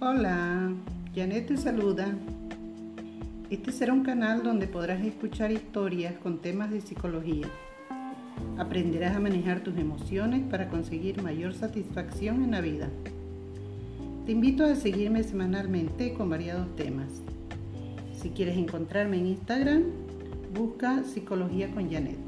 Hola, Janet te saluda. Este será un canal donde podrás escuchar historias con temas de psicología. Aprenderás a manejar tus emociones para conseguir mayor satisfacción en la vida. Te invito a seguirme semanalmente con variados temas. Si quieres encontrarme en Instagram, busca Psicología con Janet.